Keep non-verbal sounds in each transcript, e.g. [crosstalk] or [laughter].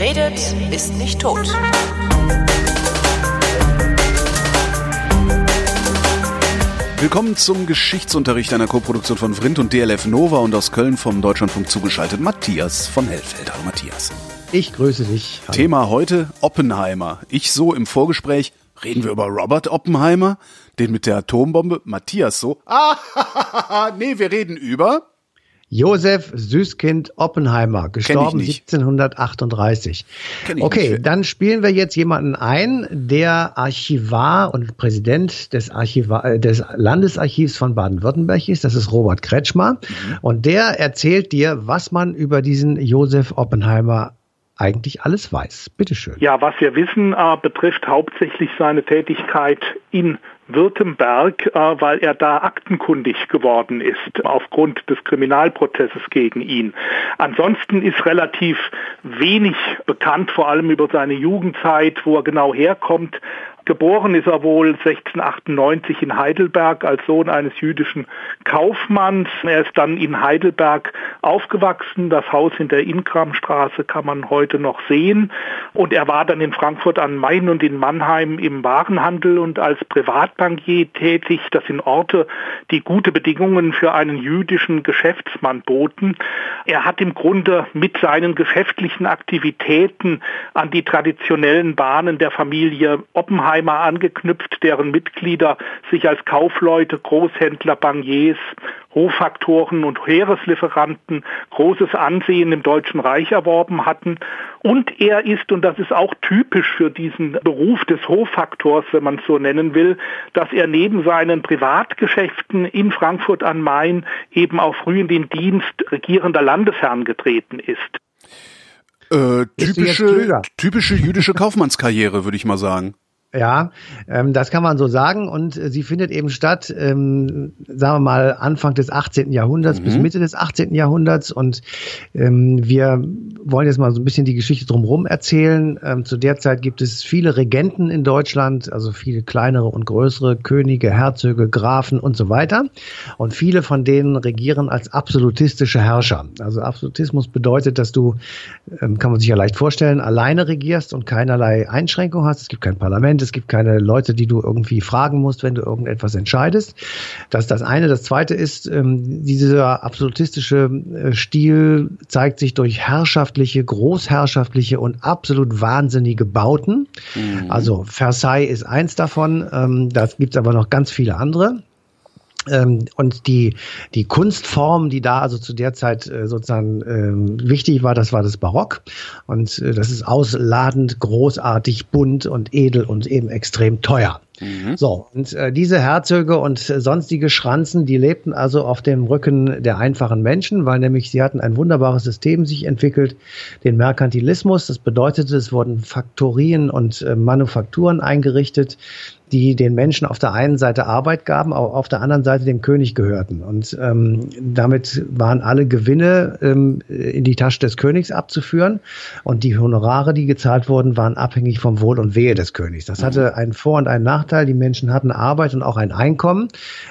Wer redet, ist nicht tot. Willkommen zum Geschichtsunterricht einer Koproduktion von Vrindt und DLF Nova und aus Köln vom Deutschlandfunk zugeschaltet Matthias von Hellfeld. Hallo Matthias. Ich grüße dich. Hallo. Thema heute Oppenheimer. Ich so im Vorgespräch, reden wir über Robert Oppenheimer, den mit der Atombombe. Matthias so, ah, [laughs] nee, wir reden über Josef Süßkind Oppenheimer, gestorben 1738. Okay, dann spielen wir jetzt jemanden ein, der Archivar und Präsident des, Archivar, äh, des Landesarchivs von Baden-Württemberg ist. Das ist Robert Kretschmer. Mhm. Und der erzählt dir, was man über diesen Josef Oppenheimer eigentlich alles weiß. Bitteschön. Ja, was wir wissen, äh, betrifft hauptsächlich seine Tätigkeit in Württemberg, äh, weil er da aktenkundig geworden ist aufgrund des Kriminalprozesses gegen ihn. Ansonsten ist relativ wenig bekannt, vor allem über seine Jugendzeit, wo er genau herkommt. Geboren ist er wohl 1698 in Heidelberg als Sohn eines jüdischen Kaufmanns. Er ist dann in Heidelberg aufgewachsen. Das Haus in der Inkramstraße kann man heute noch sehen. Und er war dann in Frankfurt am Main und in Mannheim im Warenhandel und als Privatbankier tätig. Das sind Orte, die gute Bedingungen für einen jüdischen Geschäftsmann boten. Er hat im Grunde mit seinen geschäftlichen Aktivitäten an die traditionellen Bahnen der Familie Oppenheim Oppenheimer angeknüpft, deren Mitglieder sich als Kaufleute, Großhändler, Bankiers, Hoffaktoren und Heereslieferanten großes Ansehen im Deutschen Reich erworben hatten. Und er ist, und das ist auch typisch für diesen Beruf des Hoffaktors, wenn man es so nennen will, dass er neben seinen Privatgeschäften in Frankfurt am Main eben auch früh in den Dienst regierender Landesherren getreten ist. Äh, typische, typische jüdische Kaufmannskarriere, würde ich mal sagen. Ja, ähm, das kann man so sagen und äh, sie findet eben statt, ähm, sagen wir mal, Anfang des 18. Jahrhunderts mhm. bis Mitte des 18. Jahrhunderts und ähm, wir wollen jetzt mal so ein bisschen die Geschichte drumherum erzählen. Ähm, zu der Zeit gibt es viele Regenten in Deutschland, also viele kleinere und größere Könige, Herzöge, Grafen und so weiter und viele von denen regieren als absolutistische Herrscher. Also Absolutismus bedeutet, dass du, ähm, kann man sich ja leicht vorstellen, alleine regierst und keinerlei Einschränkung hast. Es gibt kein Parlament es gibt keine Leute, die du irgendwie fragen musst, wenn du irgendetwas entscheidest. Das ist das eine. Das zweite ist, ähm, dieser absolutistische äh, Stil zeigt sich durch herrschaftliche, großherrschaftliche und absolut wahnsinnige Bauten. Mhm. Also Versailles ist eins davon. Ähm, das gibt es aber noch ganz viele andere. Ähm, und die, die Kunstform, die da also zu der Zeit äh, sozusagen äh, wichtig war, das war das Barock. Und äh, das ist ausladend, großartig, bunt und edel und eben extrem teuer. Mhm. So, und äh, diese Herzöge und äh, sonstige Schranzen, die lebten also auf dem Rücken der einfachen Menschen, weil nämlich sie hatten ein wunderbares System sich entwickelt, den Merkantilismus. Das bedeutete, es wurden Faktorien und äh, Manufakturen eingerichtet, die den Menschen auf der einen Seite Arbeit gaben, aber auf der anderen Seite dem König gehörten. Und ähm, damit waren alle Gewinne ähm, in die Tasche des Königs abzuführen. Und die Honorare, die gezahlt wurden, waren abhängig vom Wohl und Wehe des Königs. Das hatte mhm. einen Vor- und einen Nachteil. Die Menschen hatten Arbeit und auch ein Einkommen.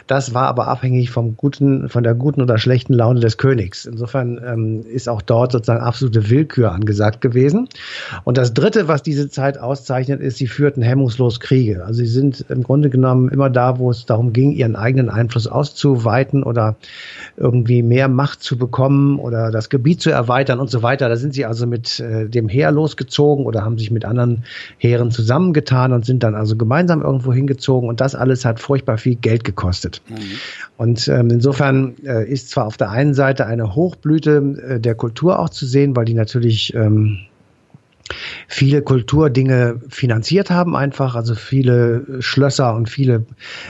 Das war aber abhängig vom guten, von der guten oder schlechten Laune des Königs. Insofern ähm, ist auch dort sozusagen absolute Willkür angesagt gewesen. Und das Dritte, was diese Zeit auszeichnet, ist, sie führten hemmungslos Kriege. Also sie sind sind im Grunde genommen immer da, wo es darum ging, ihren eigenen Einfluss auszuweiten oder irgendwie mehr Macht zu bekommen oder das Gebiet zu erweitern und so weiter. Da sind sie also mit äh, dem Heer losgezogen oder haben sich mit anderen Heeren zusammengetan und sind dann also gemeinsam irgendwo hingezogen und das alles hat furchtbar viel Geld gekostet. Mhm. Und ähm, insofern äh, ist zwar auf der einen Seite eine Hochblüte äh, der Kultur auch zu sehen, weil die natürlich ähm, viele Kulturdinge finanziert haben einfach, also viele Schlösser und viele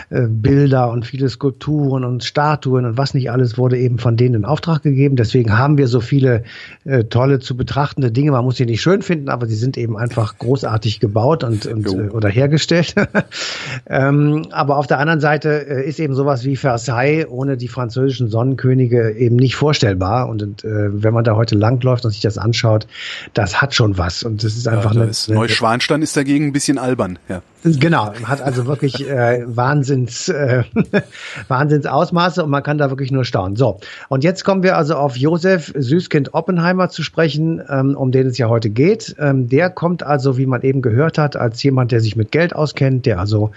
äh, Bilder und viele Skulpturen und Statuen und was nicht alles wurde eben von denen in Auftrag gegeben. Deswegen haben wir so viele äh, tolle zu betrachtende Dinge. Man muss sie nicht schön finden, aber sie sind eben einfach großartig gebaut und, und äh, oder hergestellt. [laughs] ähm, aber auf der anderen Seite äh, ist eben sowas wie Versailles ohne die französischen Sonnenkönige eben nicht vorstellbar. Und, und äh, wenn man da heute langläuft und sich das anschaut, das hat schon was. Und das ist einfach ja, eine, ist Neuschwanstein ist dagegen ein bisschen albern, ja. Genau, hat also wirklich äh, Wahnsinns, äh, [laughs] Wahnsinnsausmaße und man kann da wirklich nur staunen. So, und jetzt kommen wir also auf Josef Süßkind Oppenheimer zu sprechen, ähm, um den es ja heute geht. Ähm, der kommt also, wie man eben gehört hat, als jemand, der sich mit Geld auskennt, der also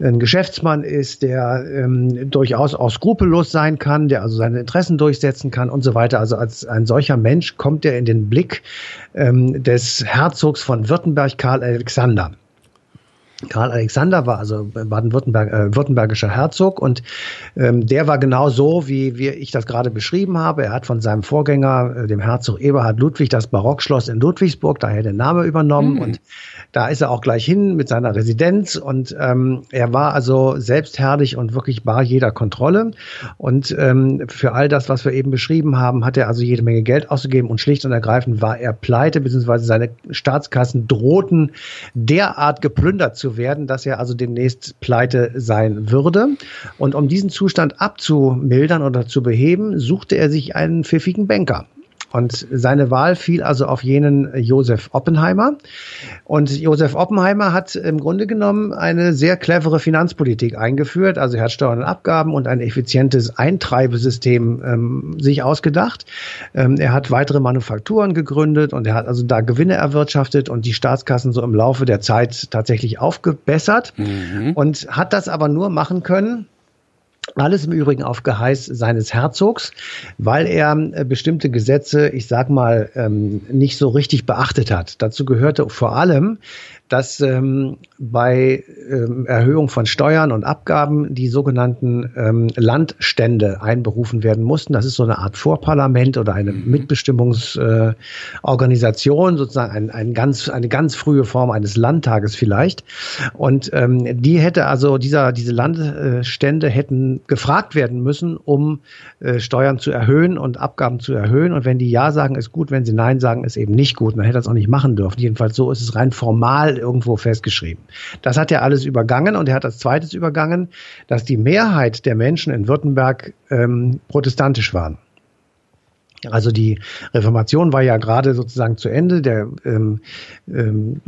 ein Geschäftsmann ist, der ähm, durchaus auch skrupellos sein kann, der also seine Interessen durchsetzen kann und so weiter. Also als ein solcher Mensch kommt er in den Blick ähm, des Herzogs von Württemberg, Karl Alexander. Karl Alexander war also Baden-Württemberg, äh, württembergischer Herzog und ähm, der war genau so, wie, wie ich das gerade beschrieben habe. Er hat von seinem Vorgänger, äh, dem Herzog Eberhard Ludwig, das Barockschloss in Ludwigsburg, daher den Namen übernommen mhm. und da ist er auch gleich hin mit seiner Residenz und ähm, er war also selbstherrlich und wirklich bar jeder Kontrolle und ähm, für all das, was wir eben beschrieben haben, hat er also jede Menge Geld ausgegeben und schlicht und ergreifend war er pleite, beziehungsweise seine Staatskassen drohten derart geplündert zu werden, dass er also demnächst pleite sein würde. Und um diesen Zustand abzumildern oder zu beheben, suchte er sich einen pfiffigen Banker. Und seine Wahl fiel also auf jenen Josef Oppenheimer. Und Josef Oppenheimer hat im Grunde genommen eine sehr clevere Finanzpolitik eingeführt. Also er hat Steuern und Abgaben und ein effizientes Eintreibesystem ähm, sich ausgedacht. Ähm, er hat weitere Manufakturen gegründet und er hat also da Gewinne erwirtschaftet und die Staatskassen so im Laufe der Zeit tatsächlich aufgebessert mhm. und hat das aber nur machen können, alles im Übrigen auf Geheiß seines Herzogs, weil er äh, bestimmte Gesetze, ich sag mal, ähm, nicht so richtig beachtet hat. Dazu gehörte vor allem, dass ähm, bei ähm, Erhöhung von Steuern und Abgaben die sogenannten ähm, Landstände einberufen werden mussten. Das ist so eine Art Vorparlament oder eine mhm. Mitbestimmungsorganisation, äh, sozusagen ein, ein ganz, eine ganz frühe Form eines Landtages vielleicht. Und ähm, die hätte also dieser, diese Landstände hätten gefragt werden müssen, um äh, Steuern zu erhöhen und Abgaben zu erhöhen. Und wenn die Ja sagen, ist gut, wenn sie Nein sagen, ist eben nicht gut. Man hätte das auch nicht machen dürfen. Jedenfalls so ist es rein formal irgendwo festgeschrieben. Das hat er alles übergangen und er hat als zweites übergangen, dass die Mehrheit der Menschen in Württemberg ähm, protestantisch waren. Also die Reformation war ja gerade sozusagen zu Ende. Der, ähm, ähm,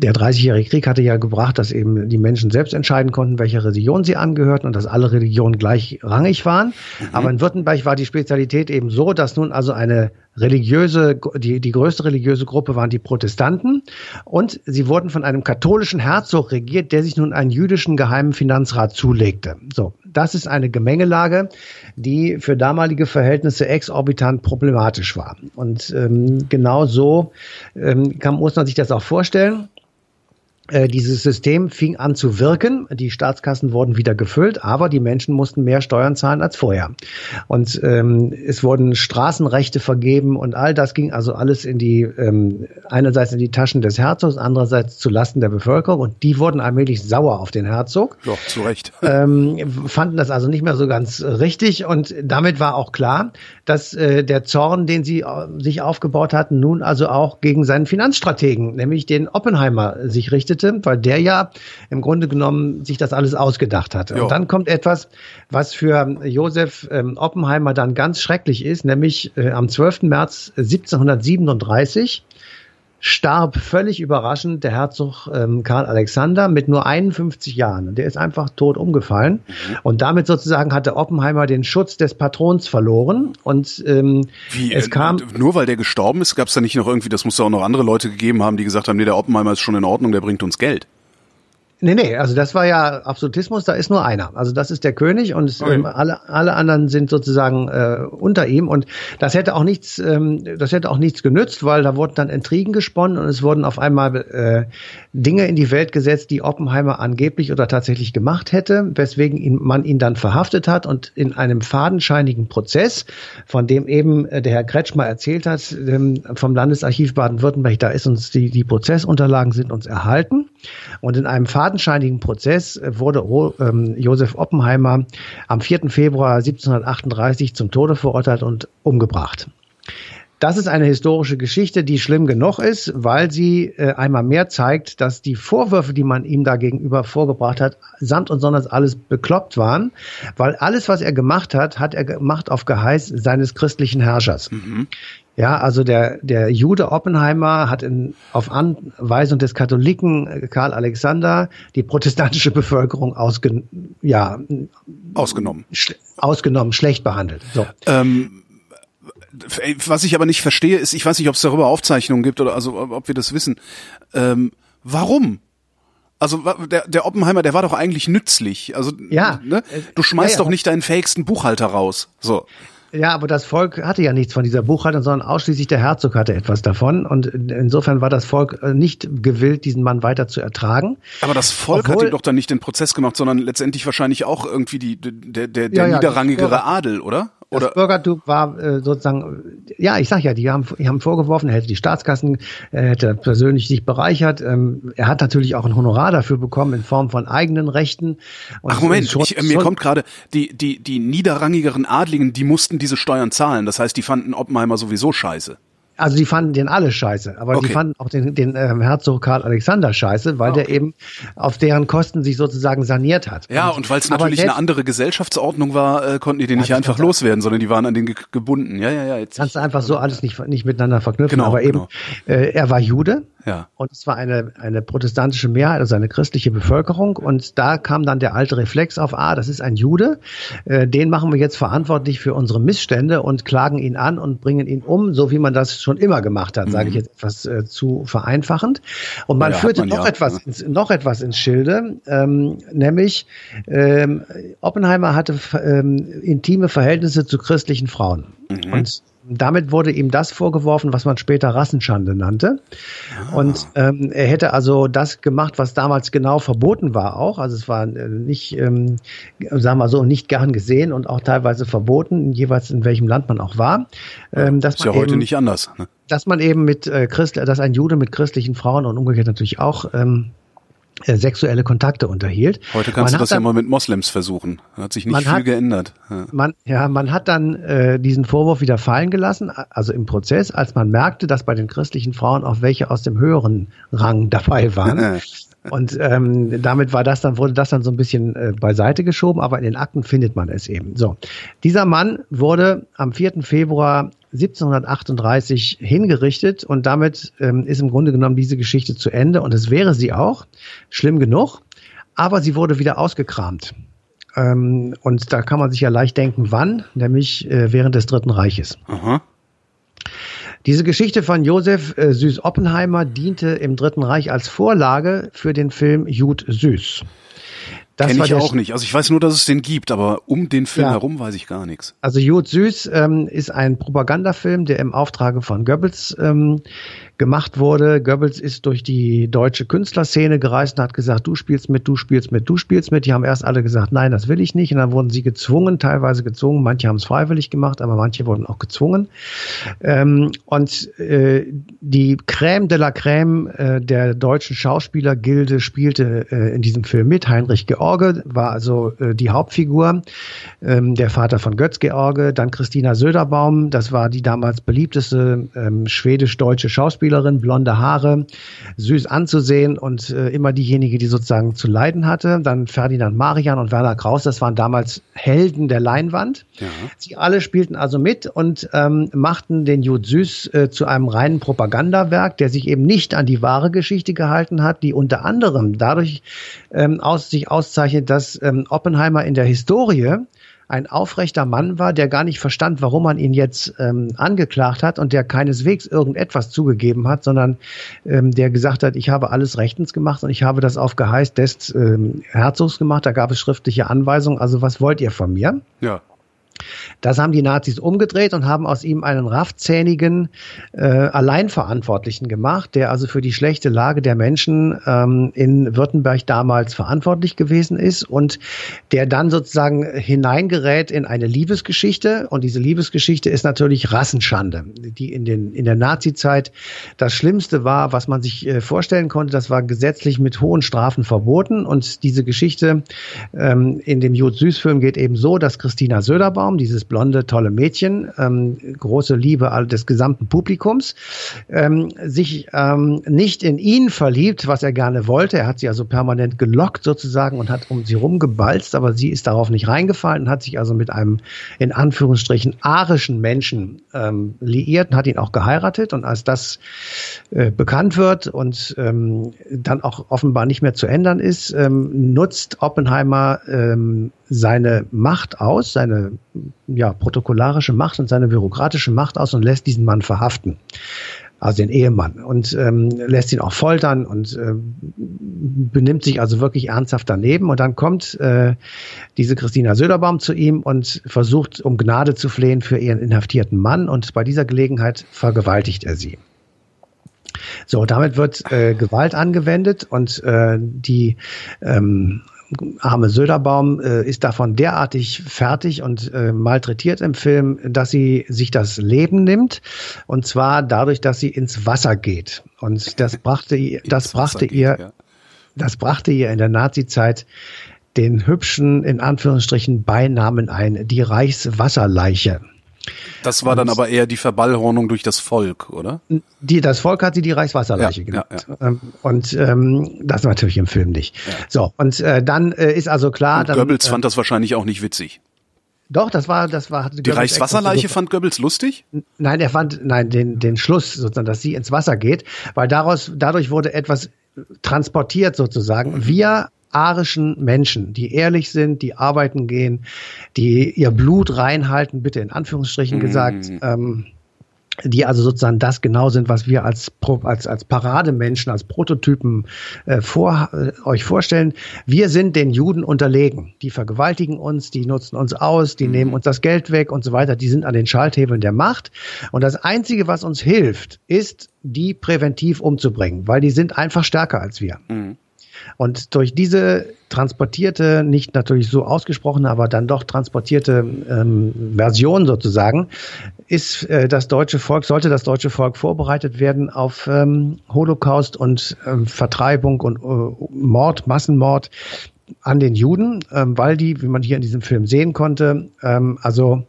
der 30-jährige Krieg hatte ja gebracht, dass eben die Menschen selbst entscheiden konnten, welcher Religion sie angehörten und dass alle Religionen gleichrangig waren. Mhm. Aber in Württemberg war die Spezialität eben so, dass nun also eine religiöse, die, die größte religiöse Gruppe waren die Protestanten und sie wurden von einem katholischen Herzog regiert, der sich nun einen jüdischen geheimen Finanzrat zulegte. So, das ist eine Gemengelage, die für damalige Verhältnisse exorbitant problematisch war. Und ähm, genau so ähm, kann, muss man sich das auch vorstellen. Äh, dieses System fing an zu wirken, die Staatskassen wurden wieder gefüllt, aber die Menschen mussten mehr Steuern zahlen als vorher. Und ähm, es wurden Straßenrechte vergeben und all das ging also alles in die, ähm, einerseits in die Taschen des Herzogs, andererseits zu Lasten der Bevölkerung und die wurden allmählich sauer auf den Herzog. Doch, zu Recht. [laughs] Ähm, fanden das also nicht mehr so ganz richtig und damit war auch klar, dass äh, der Zorn, den sie äh, sich aufgebaut hatten, nun also auch gegen seinen Finanzstrategen, nämlich den Oppenheimer, sich richtete berichtete, weil der ja im Grunde genommen sich das alles ausgedacht hatte. Jo. Und dann kommt etwas, was für Josef ähm, Oppenheimer dann ganz schrecklich ist, nämlich äh, am 12. März 1737 starb völlig überraschend der Herzog ähm, Karl Alexander mit nur 51 Jahren. Und der ist einfach tot umgefallen. Mhm. Und damit sozusagen hatte Oppenheimer den Schutz des Patrons verloren. Und ähm, Wie, es kam. Nur weil der gestorben ist, gab es da nicht noch irgendwie, das muss ja auch noch andere Leute gegeben haben, die gesagt haben, nee, der Oppenheimer ist schon in Ordnung, der bringt uns Geld. Nee, nee, also das war ja Absolutismus, da ist nur einer. Also das ist der König und okay. ähm, alle, alle anderen sind sozusagen äh, unter ihm. Und das hätte auch nichts, ähm, das hätte auch nichts genützt, weil da wurden dann Intrigen gesponnen und es wurden auf einmal äh, Dinge in die Welt gesetzt, die Oppenheimer angeblich oder tatsächlich gemacht hätte, weswegen ihn, man ihn dann verhaftet hat und in einem fadenscheinigen Prozess, von dem eben äh, der Herr Kretschmer erzählt hat, ähm, vom Landesarchiv Baden-Württemberg, da ist uns die, die Prozessunterlagen sind uns erhalten. Und in einem fadenscheinigen Prozess äh, wurde ähm, Josef Oppenheimer am 4. Februar 1738 zum Tode verurteilt und umgebracht. Das ist eine historische Geschichte, die schlimm genug ist, weil sie äh, einmal mehr zeigt, dass die Vorwürfe, die man ihm da gegenüber vorgebracht hat, samt und sonders alles bekloppt waren, weil alles, was er gemacht hat, hat er gemacht auf Geheiß seines christlichen Herrschers. Mhm. Ja, also der, der Jude Oppenheimer hat in, auf Anweisung des Katholiken äh, Karl Alexander die protestantische Bevölkerung ausgen, ja, ausgenommen. Schl ausgenommen, schlecht behandelt. So. Ähm, was ich aber nicht verstehe, ist, ich weiß nicht, ob es darüber Aufzeichnungen gibt oder also ob wir das wissen. Ähm, warum? Also der, der Oppenheimer, der war doch eigentlich nützlich. Also ja, ne? du schmeißt ja, ja. doch nicht deinen fähigsten Buchhalter raus. So. Ja, aber das Volk hatte ja nichts von dieser Buchhaltung, sondern ausschließlich der Herzog hatte etwas davon. Und insofern war das Volk äh, nicht gewillt, diesen Mann weiter zu ertragen. Aber das Volk Obwohl, hat ihm doch dann nicht den Prozess gemacht, sondern letztendlich wahrscheinlich auch irgendwie die, der, der, der ja, niederrangigere ja, Adel, oder? Das Oder? Bürgertum war äh, sozusagen, ja, ich sag ja, die haben, die haben vorgeworfen, er hätte die Staatskassen, er hätte persönlich sich bereichert. Ähm, er hat natürlich auch ein Honorar dafür bekommen in Form von eigenen Rechten. Und Ach Moment, schon, ich, äh, mir kommt gerade, die, die, die niederrangigeren Adligen, die mussten diese Steuern zahlen. Das heißt, die fanden Oppenheimer sowieso scheiße. Also die fanden den alle scheiße, aber okay. die fanden auch den, den ähm, Herzog Karl Alexander scheiße, weil okay. der eben auf deren Kosten sich sozusagen saniert hat. Ja, und, und weil es natürlich eine andere Gesellschaftsordnung war, äh, konnten die den nicht einfach loswerden, sondern die waren an den ge gebunden. Ja, ja, ja. Jetzt kannst du einfach so alles nicht, nicht miteinander verknüpfen. Genau, aber eben, genau. äh, er war Jude, ja. Und es war eine, eine protestantische Mehrheit, also eine christliche Bevölkerung. Und da kam dann der alte Reflex auf, ah, das ist ein Jude, äh, den machen wir jetzt verantwortlich für unsere Missstände und klagen ihn an und bringen ihn um, so wie man das schon immer gemacht hat, mhm. sage ich jetzt etwas äh, zu vereinfachend. Und man ja, führte man noch, ja. etwas ins, noch etwas ins Schilde, ähm, nämlich ähm, Oppenheimer hatte ähm, intime Verhältnisse zu christlichen Frauen. Mhm. Und damit wurde ihm das vorgeworfen, was man später Rassenschande nannte. Ah. Und ähm, er hätte also das gemacht, was damals genau verboten war auch. Also es war äh, nicht, ähm, sagen wir so, nicht gern gesehen und auch teilweise verboten, jeweils in welchem Land man auch war. Ähm, dass Ist ja heute eben, nicht anders. Ne? Dass man eben mit äh, Christ, dass ein Jude mit christlichen Frauen und umgekehrt natürlich auch ähm, äh, sexuelle Kontakte unterhielt. Heute kannst man du das dann, ja mal mit Moslems versuchen. Hat sich nicht viel hat, geändert. Ja. Man, ja, man hat dann äh, diesen Vorwurf wieder fallen gelassen, also im Prozess, als man merkte, dass bei den christlichen Frauen auch welche aus dem höheren Rang [laughs] dabei waren. Und ähm, damit war das dann, wurde das dann so ein bisschen äh, beiseite geschoben, aber in den Akten findet man es eben. So. Dieser Mann wurde am 4. Februar 1738 hingerichtet und damit ähm, ist im Grunde genommen diese Geschichte zu Ende und es wäre sie auch, schlimm genug, aber sie wurde wieder ausgekramt. Ähm, und da kann man sich ja leicht denken, wann, nämlich äh, während des Dritten Reiches. Aha. Diese Geschichte von Josef äh, Süß Oppenheimer diente im Dritten Reich als Vorlage für den Film Jud Süß. Das Kenn ich auch nicht. Also ich weiß nur, dass es den gibt, aber um den Film ja. herum weiß ich gar nichts. Also Jud Süß ähm, ist ein Propagandafilm, der im Auftrage von Goebbels ähm, gemacht wurde. Goebbels ist durch die deutsche Künstlerszene gereist und hat gesagt, du spielst mit, du spielst mit, du spielst mit. Die haben erst alle gesagt, nein, das will ich nicht. Und dann wurden sie gezwungen, teilweise gezwungen. Manche haben es freiwillig gemacht, aber manche wurden auch gezwungen. Ähm, und äh, die Crème de la Crème äh, der deutschen Schauspielergilde spielte äh, in diesem Film mit. Heinrich George war also äh, die Hauptfigur, ähm, der Vater von Götz George. Dann Christina Söderbaum, das war die damals beliebteste ähm, schwedisch-deutsche Schauspielerin Schauspielerin, blonde Haare, süß anzusehen und äh, immer diejenige, die sozusagen zu leiden hatte. Dann Ferdinand Marian und Werner Kraus, das waren damals Helden der Leinwand. Ja. Sie alle spielten also mit und ähm, machten den Jud Süß äh, zu einem reinen Propagandawerk, der sich eben nicht an die wahre Geschichte gehalten hat, die unter anderem dadurch ähm, aus, sich auszeichnet, dass ähm, Oppenheimer in der Historie ein aufrechter Mann war, der gar nicht verstand, warum man ihn jetzt ähm, angeklagt hat und der keineswegs irgendetwas zugegeben hat, sondern ähm, der gesagt hat, ich habe alles rechtens gemacht und ich habe das auf Geheiß des ähm, Herzogs gemacht. Da gab es schriftliche Anweisungen. Also was wollt ihr von mir? Ja. Das haben die Nazis umgedreht und haben aus ihm einen raffzähnigen äh, Alleinverantwortlichen gemacht, der also für die schlechte Lage der Menschen ähm, in Württemberg damals verantwortlich gewesen ist und der dann sozusagen hineingerät in eine Liebesgeschichte. Und diese Liebesgeschichte ist natürlich Rassenschande, die in, den, in der Nazizeit das Schlimmste war, was man sich äh, vorstellen konnte. Das war gesetzlich mit hohen Strafen verboten. Und diese Geschichte ähm, in dem Jod Süß-Film geht eben so, dass Christina Söderbaum Baum, dieses blonde, tolle Mädchen, ähm, große Liebe des gesamten Publikums, ähm, sich ähm, nicht in ihn verliebt, was er gerne wollte. Er hat sie also permanent gelockt sozusagen und hat um sie rumgebalzt, aber sie ist darauf nicht reingefallen und hat sich also mit einem in Anführungsstrichen arischen Menschen ähm, liiert und hat ihn auch geheiratet. Und als das äh, bekannt wird und ähm, dann auch offenbar nicht mehr zu ändern ist, ähm, nutzt Oppenheimer ähm, seine Macht aus, seine ja, protokollarische Macht und seine bürokratische Macht aus und lässt diesen Mann verhaften. Also den Ehemann und ähm, lässt ihn auch foltern und äh, benimmt sich also wirklich ernsthaft daneben. Und dann kommt äh, diese Christina Söderbaum zu ihm und versucht, um Gnade zu flehen für ihren inhaftierten Mann. Und bei dieser Gelegenheit vergewaltigt er sie. So, damit wird äh, Gewalt angewendet und äh, die ähm, arme Söderbaum äh, ist davon derartig fertig und äh, malträtiert im Film, dass sie sich das Leben nimmt und zwar dadurch, dass sie ins Wasser geht. Und das brachte ihr, das brachte geht, ihr, ja. das brachte ihr in der Nazizeit den hübschen, in Anführungsstrichen, Beinamen ein, die Reichswasserleiche. Das war dann aber eher die Verballhornung durch das Volk, oder? Die, das Volk hat sie die Reichswasserleiche ja, genannt. Ja, ja. Ähm, und ähm, das natürlich im Film nicht. So, und äh, dann äh, ist also klar. Dann, Goebbels äh, fand das wahrscheinlich auch nicht witzig. Doch, das war, das war. Die Reichswasserleiche fand Goebbels lustig? Nein, er fand, nein, den, den Schluss sozusagen, dass sie ins Wasser geht, weil daraus, dadurch wurde etwas transportiert sozusagen. Wir arischen Menschen, die ehrlich sind, die arbeiten gehen, die ihr Blut reinhalten, bitte in Anführungsstrichen mm. gesagt, ähm, die also sozusagen das genau sind, was wir als, als, als Parademenschen, als Prototypen äh, vor, äh, euch vorstellen. Wir sind den Juden unterlegen. Die vergewaltigen uns, die nutzen uns aus, die mhm. nehmen uns das Geld weg und so weiter. Die sind an den Schalthebeln der Macht. Und das Einzige, was uns hilft, ist, die präventiv umzubringen, weil die sind einfach stärker als wir. Mhm. Und durch diese transportierte, nicht natürlich so ausgesprochene, aber dann doch transportierte ähm, Version sozusagen, ist äh, das deutsche Volk, sollte das deutsche Volk vorbereitet werden auf ähm, Holocaust und ähm, Vertreibung und äh, Mord, Massenmord an den Juden, ähm, weil die, wie man hier in diesem Film sehen konnte, ähm, also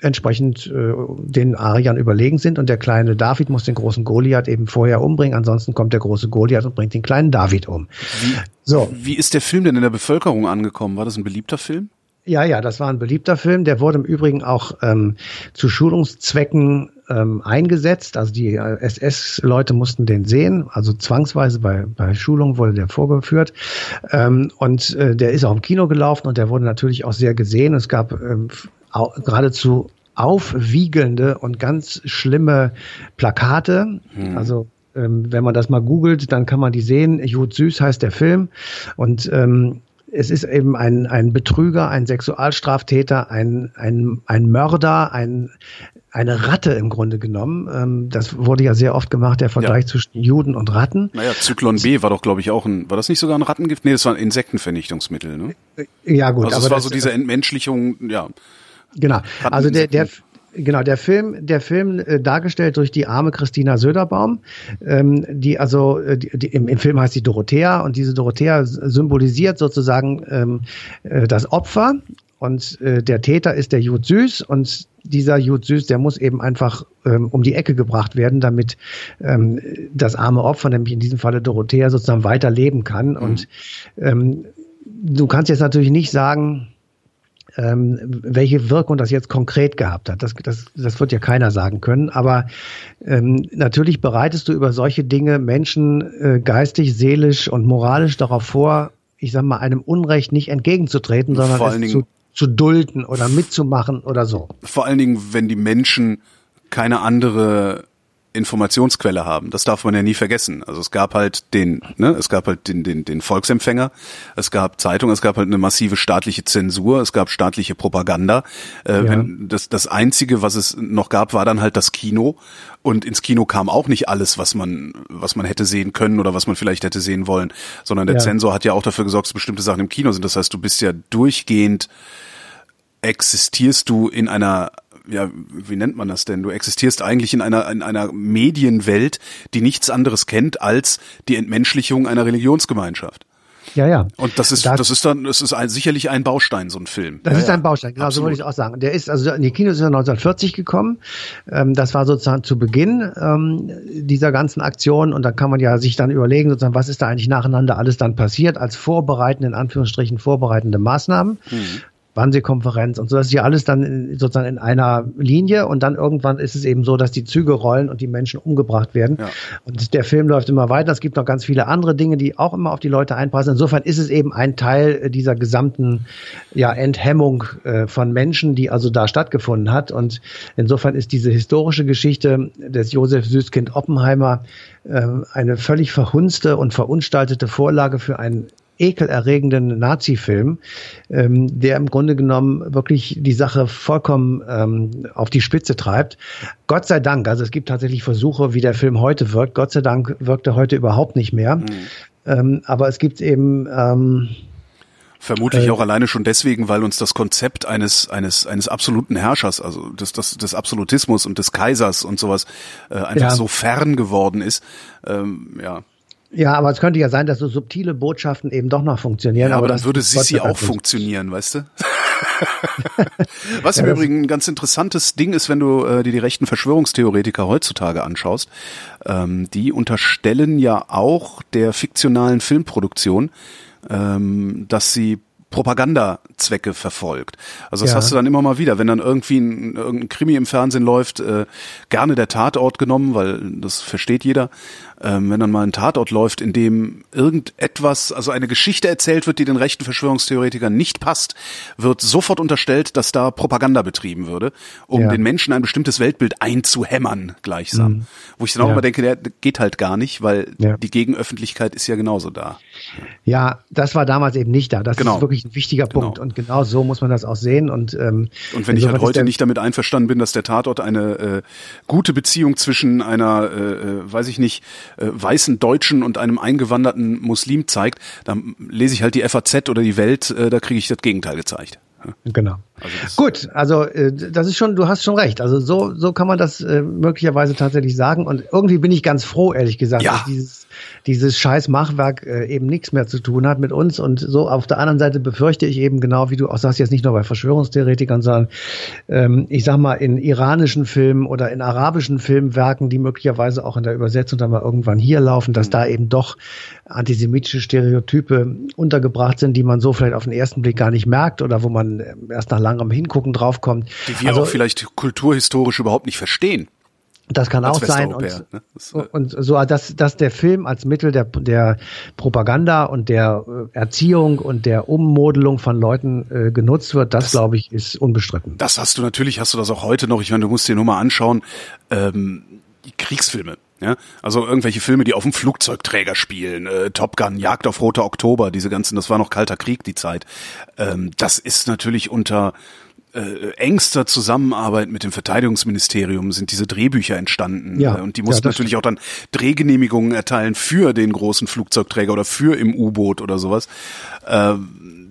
entsprechend äh, den Ariern überlegen sind und der kleine David muss den großen Goliath eben vorher umbringen, ansonsten kommt der große Goliath und bringt den kleinen David um. Wie, so. Wie ist der Film denn in der Bevölkerung angekommen? War das ein beliebter Film? Ja, ja, das war ein beliebter Film. Der wurde im Übrigen auch ähm, zu Schulungszwecken ähm, eingesetzt. Also die äh, SS-Leute mussten den sehen. Also zwangsweise bei, bei Schulungen wurde der vorgeführt. Ähm, und äh, der ist auch im Kino gelaufen und der wurde natürlich auch sehr gesehen. Es gab ähm, geradezu aufwiegelnde und ganz schlimme Plakate. Hm. Also ähm, wenn man das mal googelt, dann kann man die sehen. Jud Süß heißt der Film. Und ähm, es ist eben ein, ein Betrüger, ein Sexualstraftäter, ein, ein, ein Mörder, ein, eine Ratte im Grunde genommen. Ähm, das wurde ja sehr oft gemacht, der Vergleich ja. zwischen Juden und Ratten. Naja, Zyklon B war doch, glaube ich, auch ein, war das nicht sogar ein Rattengift? Nee, das war ein Insektenvernichtungsmittel, ne? Ja, gut. Also es war so diese Entmenschlichung, ja. Genau. Also der, der, Genau, der Film, der Film äh, dargestellt durch die arme Christina Söderbaum, ähm, die also äh, die, im, im Film heißt sie Dorothea und diese Dorothea symbolisiert sozusagen ähm, äh, das Opfer und äh, der Täter ist der Jud Süß und dieser Jud Süß, der muss eben einfach ähm, um die Ecke gebracht werden, damit ähm, das arme Opfer, nämlich in diesem Falle Dorothea, sozusagen weiter leben kann. Mhm. Und ähm, du kannst jetzt natürlich nicht sagen, ähm, welche Wirkung das jetzt konkret gehabt hat. Das, das, das wird ja keiner sagen können. Aber ähm, natürlich bereitest du über solche Dinge Menschen äh, geistig, seelisch und moralisch darauf vor, ich sag mal, einem Unrecht nicht entgegenzutreten, sondern es Dingen, zu, zu dulden oder mitzumachen oder so. Vor allen Dingen, wenn die Menschen keine andere Informationsquelle haben. Das darf man ja nie vergessen. Also es gab halt den, ne, es gab halt den, den, den Volksempfänger, es gab Zeitungen, es gab halt eine massive staatliche Zensur, es gab staatliche Propaganda. Äh, ja. wenn das, das Einzige, was es noch gab, war dann halt das Kino. Und ins Kino kam auch nicht alles, was man, was man hätte sehen können oder was man vielleicht hätte sehen wollen, sondern der ja. Zensor hat ja auch dafür gesorgt, dass bestimmte Sachen im Kino sind. Das heißt, du bist ja durchgehend existierst du in einer ja, wie nennt man das denn? Du existierst eigentlich in einer, in einer Medienwelt, die nichts anderes kennt als die Entmenschlichung einer Religionsgemeinschaft. Ja, ja. Und das ist, das, das ist dann, das ist ein, sicherlich ein Baustein, so ein Film. Das ja, ist ein Baustein, genau, Absolut. so würde ich auch sagen. Der ist, also in die Kinos ist er 1940 gekommen. Ähm, das war sozusagen zu Beginn ähm, dieser ganzen Aktion und da kann man ja sich dann überlegen, sozusagen, was ist da eigentlich nacheinander alles dann passiert als vorbereitende, in Anführungsstrichen vorbereitende Maßnahmen. Mhm. Wannsee-Konferenz und so. Das ist ja alles dann in, sozusagen in einer Linie und dann irgendwann ist es eben so, dass die Züge rollen und die Menschen umgebracht werden. Ja. Und der Film läuft immer weiter. Es gibt noch ganz viele andere Dinge, die auch immer auf die Leute einpassen. Insofern ist es eben ein Teil dieser gesamten ja, Enthemmung äh, von Menschen, die also da stattgefunden hat. Und insofern ist diese historische Geschichte des Josef Süßkind Oppenheimer äh, eine völlig verhunzte und verunstaltete Vorlage für ein ekelerregenden Nazi-Film, ähm, der im Grunde genommen wirklich die Sache vollkommen ähm, auf die Spitze treibt. Gott sei Dank, also es gibt tatsächlich Versuche, wie der Film heute wirkt. Gott sei Dank wirkt er heute überhaupt nicht mehr. Mhm. Ähm, aber es gibt eben ähm, Vermutlich äh, auch alleine schon deswegen, weil uns das Konzept eines eines eines absoluten Herrschers, also des des, des Absolutismus und des Kaisers und sowas äh, einfach ja. so fern geworden ist. Ähm, ja. Ja, aber es könnte ja sein, dass so subtile Botschaften eben doch noch funktionieren. Ja, aber, aber dann würde Sissi auch funktionieren, weißt du? [laughs] Was im ja, Übrigen ein ganz interessantes Ding ist, wenn du äh, dir die rechten Verschwörungstheoretiker heutzutage anschaust. Ähm, die unterstellen ja auch der fiktionalen Filmproduktion, ähm, dass sie Propagandazwecke verfolgt. Also das ja. hast du dann immer mal wieder, wenn dann irgendwie ein, irgendein Krimi im Fernsehen läuft, äh, gerne der Tatort genommen, weil das versteht jeder ähm, wenn dann mal ein Tatort läuft, in dem irgendetwas, also eine Geschichte erzählt wird, die den rechten Verschwörungstheoretikern nicht passt, wird sofort unterstellt, dass da Propaganda betrieben würde, um ja. den Menschen ein bestimmtes Weltbild einzuhämmern gleichsam. Mhm. Wo ich dann auch ja. immer denke, der geht halt gar nicht, weil ja. die Gegenöffentlichkeit ist ja genauso da. Ja, das war damals eben nicht da. Das genau. ist wirklich ein wichtiger genau. Punkt. Und genau so muss man das auch sehen. Und, ähm, und wenn ich halt heute nicht damit einverstanden bin, dass der Tatort eine äh, gute Beziehung zwischen einer, äh, äh weiß ich nicht, weißen Deutschen und einem eingewanderten Muslim zeigt, dann lese ich halt die FAZ oder die Welt, äh, da kriege ich das Gegenteil gezeigt. Genau. Also Gut, also äh, das ist schon, du hast schon recht. Also so, so kann man das äh, möglicherweise tatsächlich sagen. Und irgendwie bin ich ganz froh, ehrlich gesagt, ja. dass dieses, dieses scheiß Machwerk äh, eben nichts mehr zu tun hat mit uns. Und so auf der anderen Seite befürchte ich eben genau, wie du auch sagst, jetzt nicht nur bei Verschwörungstheoretikern, sondern ähm, ich sag mal in iranischen Filmen oder in arabischen Filmwerken, die möglicherweise auch in der Übersetzung dann mal irgendwann hier laufen, dass mhm. da eben doch antisemitische Stereotype untergebracht sind, die man so vielleicht auf den ersten Blick gar nicht merkt oder wo man äh, erst nach langem Hingucken draufkommt. Die wir also, auch vielleicht kulturhistorisch überhaupt nicht verstehen. Das kann auch sein. Und, ne? das, äh und so, dass, dass der Film als Mittel der, der Propaganda und der äh, Erziehung und der Ummodelung von Leuten äh, genutzt wird, das, das glaube ich, ist unbestritten. Das hast du natürlich, hast du das auch heute noch. Ich meine, du musst dir nur mal anschauen, ähm, Kriegsfilme. Ja, also irgendwelche Filme, die auf dem Flugzeugträger spielen, äh, Top Gun, Jagd auf Roter Oktober, diese ganzen, das war noch kalter Krieg die Zeit. Ähm, das ist natürlich unter äh, engster Zusammenarbeit mit dem Verteidigungsministerium sind diese Drehbücher entstanden. Ja, und die mussten ja, natürlich auch dann Drehgenehmigungen erteilen für den großen Flugzeugträger oder für im U-Boot oder sowas. Äh,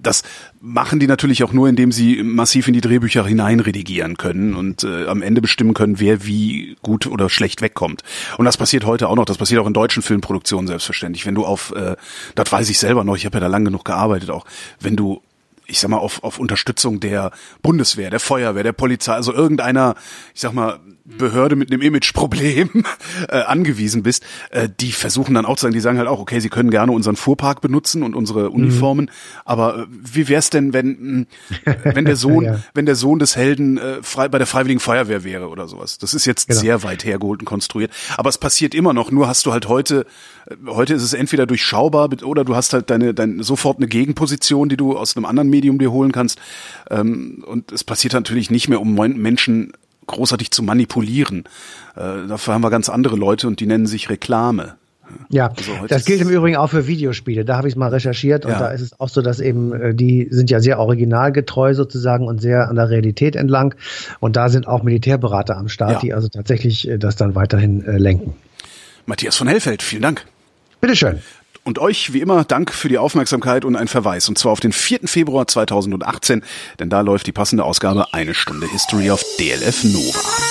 das machen die natürlich auch nur, indem sie massiv in die Drehbücher hineinredigieren können und äh, am Ende bestimmen können, wer wie gut oder schlecht wegkommt. Und das passiert heute auch noch, das passiert auch in deutschen Filmproduktionen selbstverständlich. Wenn du auf, äh, das weiß ich selber noch, ich habe ja da lang genug gearbeitet auch, wenn du ich sag mal, auf, auf Unterstützung der Bundeswehr, der Feuerwehr, der Polizei, also irgendeiner, ich sag mal, Behörde mit einem Imageproblem [laughs] äh, angewiesen bist, äh, die versuchen dann auch zu sagen, die sagen halt auch, okay, sie können gerne unseren Fuhrpark benutzen und unsere Uniformen, mhm. aber äh, wie wär's denn, wenn mh, [laughs] wenn der Sohn, ja. wenn der Sohn des Helden äh, frei, bei der Freiwilligen Feuerwehr wäre oder sowas? Das ist jetzt genau. sehr weit hergeholt und konstruiert, aber es passiert immer noch. Nur hast du halt heute, äh, heute ist es entweder durchschaubar oder du hast halt deine, deine sofort eine Gegenposition, die du aus einem anderen Medium dir holen kannst. Ähm, und es passiert natürlich nicht mehr, um Menschen großartig zu manipulieren. Äh, dafür haben wir ganz andere Leute und die nennen sich Reklame. Ja, also das gilt im Übrigen auch für Videospiele. Da habe ich es mal recherchiert und ja. da ist es auch so, dass eben äh, die sind ja sehr originalgetreu sozusagen und sehr an der Realität entlang. Und da sind auch Militärberater am Start, ja. die also tatsächlich äh, das dann weiterhin äh, lenken. Matthias von Hellfeld, vielen Dank. Bitteschön. Und euch wie immer Dank für die Aufmerksamkeit und ein Verweis. Und zwar auf den 4. Februar 2018, denn da läuft die passende Ausgabe Eine Stunde History auf DLF Nova.